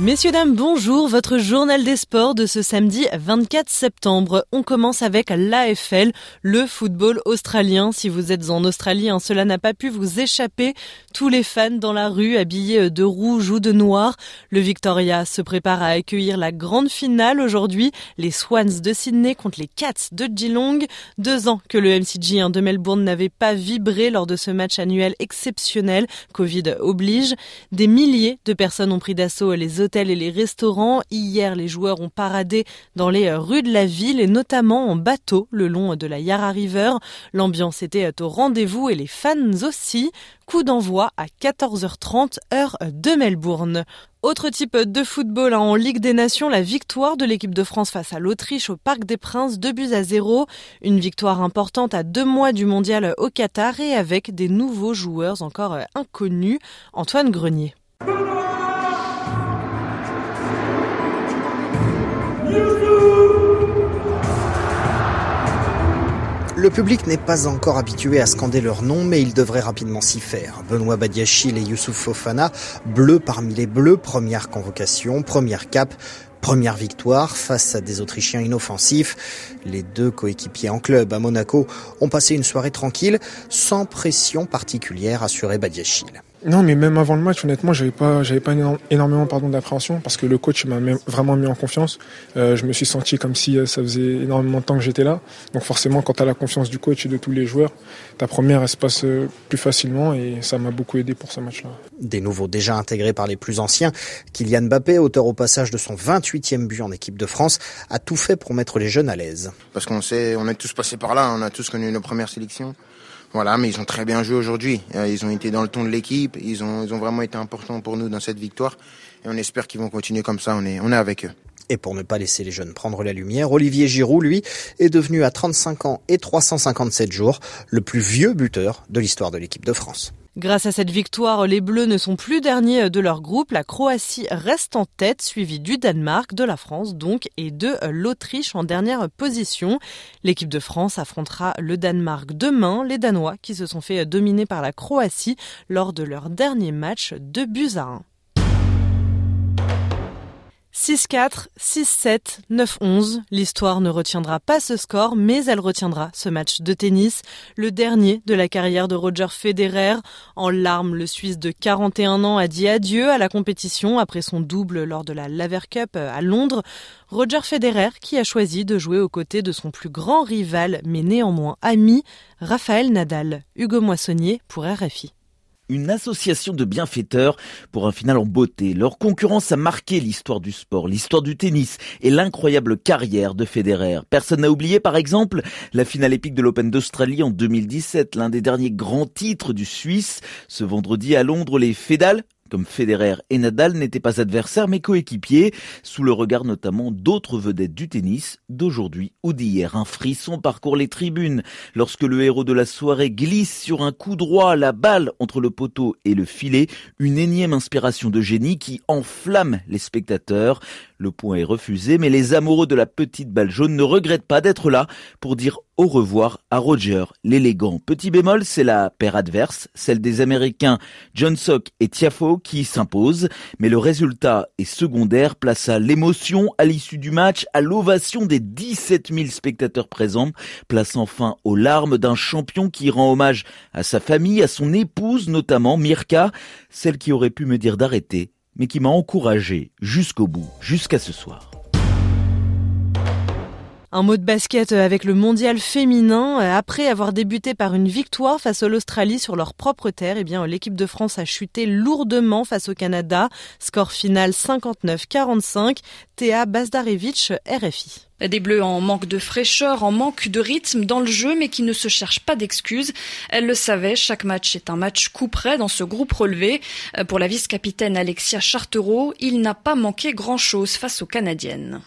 Messieurs, dames, bonjour. Votre journal des sports de ce samedi 24 septembre. On commence avec l'AFL, le football australien. Si vous êtes en Australie, hein, cela n'a pas pu vous échapper. Tous les fans dans la rue habillés de rouge ou de noir. Le Victoria se prépare à accueillir la grande finale aujourd'hui. Les Swans de Sydney contre les Cats de Geelong. Deux ans que le MCG hein, de Melbourne n'avait pas vibré lors de ce match annuel exceptionnel. Covid oblige. Des milliers de personnes ont pris d'assaut les hôtels et les restaurants. Hier, les joueurs ont paradé dans les rues de la ville et notamment en bateau le long de la Yarra River. L'ambiance était au rendez-vous et les fans aussi. Coup d'envoi à 14h30 heure de Melbourne. Autre type de football hein, en Ligue des Nations, la victoire de l'équipe de France face à l'Autriche au Parc des Princes, deux buts à zéro. Une victoire importante à deux mois du mondial au Qatar et avec des nouveaux joueurs encore inconnus. Antoine Grenier. Le public n'est pas encore habitué à scander leur nom, mais il devrait rapidement s'y faire. Benoît Badiachil et Youssouf Fofana, bleus parmi les bleus, première convocation, première cape, première victoire face à des Autrichiens inoffensifs. Les deux coéquipiers en club à Monaco ont passé une soirée tranquille, sans pression particulière, assurée Badiachil. Non, mais même avant le match, honnêtement, j'avais pas, j'avais pas énormément pardon d'appréhension parce que le coach m'a vraiment mis en confiance. Euh, je me suis senti comme si euh, ça faisait énormément de temps que j'étais là. Donc forcément, quand tu as la confiance du coach et de tous les joueurs, ta première elle se passe euh, plus facilement et ça m'a beaucoup aidé pour ce match-là. Des nouveaux déjà intégrés par les plus anciens, Kylian Mbappé, auteur au passage de son 28e but en équipe de France, a tout fait pour mettre les jeunes à l'aise. Parce qu'on sait, on est tous passés par là, on a tous connu nos premières sélections. Voilà, mais ils ont très bien joué aujourd'hui. Euh, ils ont été dans le ton de l'équipe. Ils ont, ils ont vraiment été importants pour nous dans cette victoire. Et on espère qu'ils vont continuer comme ça. On est, on est avec eux. Et pour ne pas laisser les jeunes prendre la lumière, Olivier Giroud, lui, est devenu à 35 ans et 357 jours le plus vieux buteur de l'histoire de l'équipe de France. Grâce à cette victoire, les Bleus ne sont plus derniers de leur groupe. La Croatie reste en tête, suivie du Danemark, de la France donc, et de l'Autriche en dernière position. L'équipe de France affrontera le Danemark demain. Les Danois qui se sont fait dominer par la Croatie lors de leur dernier match de buts à 1. 6-4, 6-7, 9-11. L'histoire ne retiendra pas ce score, mais elle retiendra ce match de tennis, le dernier de la carrière de Roger Federer. En larmes, le Suisse de 41 ans a dit adieu à la compétition après son double lors de la Laver Cup à Londres. Roger Federer qui a choisi de jouer aux côtés de son plus grand rival, mais néanmoins ami, Raphaël Nadal. Hugo Moissonnier pour RFI une association de bienfaiteurs pour un final en beauté. Leur concurrence a marqué l'histoire du sport, l'histoire du tennis et l'incroyable carrière de Federer. Personne n'a oublié par exemple la finale épique de l'Open d'Australie en 2017, l'un des derniers grands titres du Suisse. Ce vendredi à Londres, les Fédales comme Federer et Nadal n'étaient pas adversaires mais coéquipiers, sous le regard notamment d'autres vedettes du tennis d'aujourd'hui ou d'hier. Un frisson parcourt les tribunes lorsque le héros de la soirée glisse sur un coup droit la balle entre le poteau et le filet, une énième inspiration de génie qui enflamme les spectateurs. Le point est refusé, mais les amoureux de la petite balle jaune ne regrettent pas d'être là pour dire au revoir à Roger, l'élégant. Petit bémol, c'est la paire adverse, celle des Américains John Sock et Tiafo qui s'impose, mais le résultat est secondaire, place à l'émotion à l'issue du match, à l'ovation des 17 000 spectateurs présents, place enfin aux larmes d'un champion qui rend hommage à sa famille, à son épouse notamment, Mirka, celle qui aurait pu me dire d'arrêter mais qui m'a encouragé jusqu'au bout, jusqu'à ce soir. Un mot de basket avec le mondial féminin. Après avoir débuté par une victoire face à l'Australie sur leur propre terre, eh bien, l'équipe de France a chuté lourdement face au Canada. Score final 59-45. Théa Bazdarevich, RFI. Des Bleus en manque de fraîcheur, en manque de rythme dans le jeu, mais qui ne se cherchent pas d'excuses. Elle le savait, chaque match est un match coup près dans ce groupe relevé. Pour la vice-capitaine Alexia Chartereau, il n'a pas manqué grand-chose face aux Canadiennes.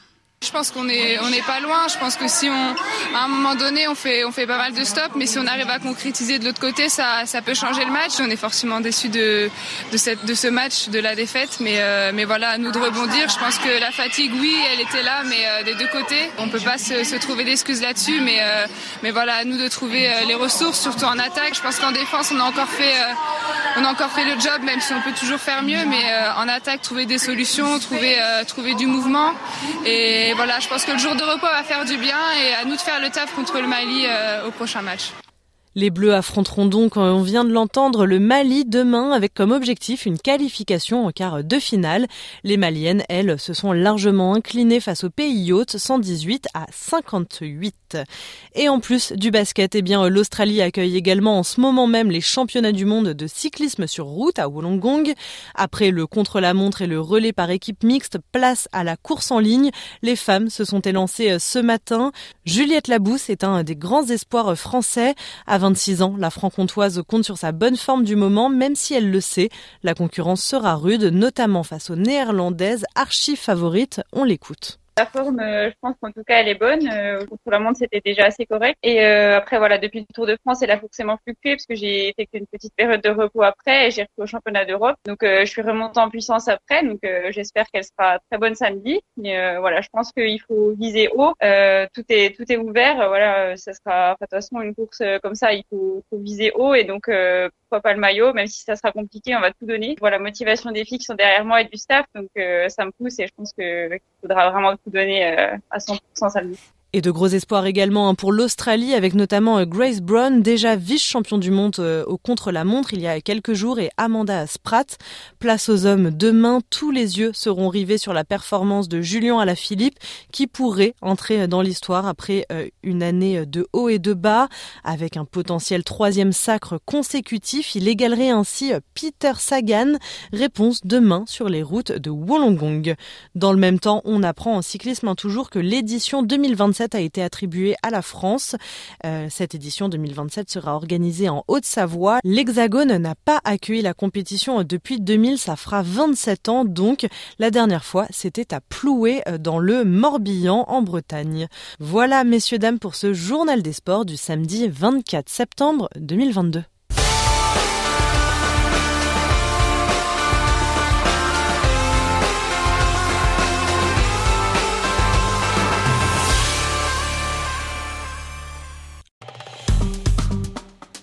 Je pense qu'on est on n'est pas loin. Je pense que si on à un moment donné on fait on fait pas mal de stops, mais si on arrive à concrétiser de l'autre côté, ça ça peut changer le match. On est forcément déçu de de cette de ce match, de la défaite, mais euh, mais voilà à nous de rebondir. Je pense que la fatigue, oui, elle était là, mais euh, des deux côtés, on peut pas se, se trouver d'excuses là-dessus, mais euh, mais voilà à nous de trouver les ressources, surtout en attaque. Je pense qu'en défense on a encore fait on a encore fait le job, même si on peut toujours faire mieux, mais en attaque trouver des solutions, trouver trouver du mouvement et et voilà, je pense que le jour de repos va faire du bien et à nous de faire le taf contre le Mali euh, au prochain match. Les Bleus affronteront donc, euh, on vient de l'entendre, le Mali demain avec comme objectif une qualification en quart de finale. Les Maliennes, elles, se sont largement inclinées face au pays hôte, 118 à 58. Et en plus du basket, eh bien, l'Australie accueille également en ce moment même les championnats du monde de cyclisme sur route à Wollongong. Après le contre-la-montre et le relais par équipe mixte, place à la course en ligne. Les femmes se sont élancées euh, ce matin. Juliette Labousse est un des grands espoirs français. 26 ans, la franc-comtoise compte sur sa bonne forme du moment, même si elle le sait. La concurrence sera rude, notamment face aux néerlandaises archi favorites. On l'écoute. La forme, euh, je pense qu'en tout cas, elle est bonne. Euh, contre la montre, c'était déjà assez correct. Et euh, après, voilà, depuis le Tour de France, elle a forcément fluctué parce que j'ai fait qu'une petite période de repos après j'ai repris au championnat d'Europe. Donc, je suis remontée en puissance après. Donc, j'espère qu'elle sera très bonne samedi. Mais voilà, je pense qu'il faut viser haut. tout est tout est ouvert. Voilà, ça sera de toute façon une course comme ça. Il faut viser haut et donc pourquoi pas le maillot, même si ça sera compliqué, on va tout donner. Voilà, motivation des filles qui sont derrière moi et du staff, donc ça me pousse et je pense qu'il faudra vraiment tout donner euh, à 100% samedi. Et de gros espoirs également hein, pour l'Australie avec notamment euh, Grace Brown, déjà vice-champion du monde euh, au contre-la-montre il y a quelques jours et Amanda Spratt. Place aux hommes demain, tous les yeux seront rivés sur la performance de Julien Alaphilippe qui pourrait entrer dans l'histoire après euh, une année de haut et de bas avec un potentiel troisième sacre consécutif. Il égalerait ainsi Peter Sagan. Réponse demain sur les routes de Wollongong. Dans le même temps, on apprend en cyclisme hein, toujours que l'édition 2027 a été attribuée à la France. Euh, cette édition 2027 sera organisée en Haute-Savoie. L'Hexagone n'a pas accueilli la compétition depuis 2000, ça fera 27 ans donc. La dernière fois, c'était à Ploué euh, dans le Morbihan en Bretagne. Voilà messieurs dames pour ce journal des sports du samedi 24 septembre 2022.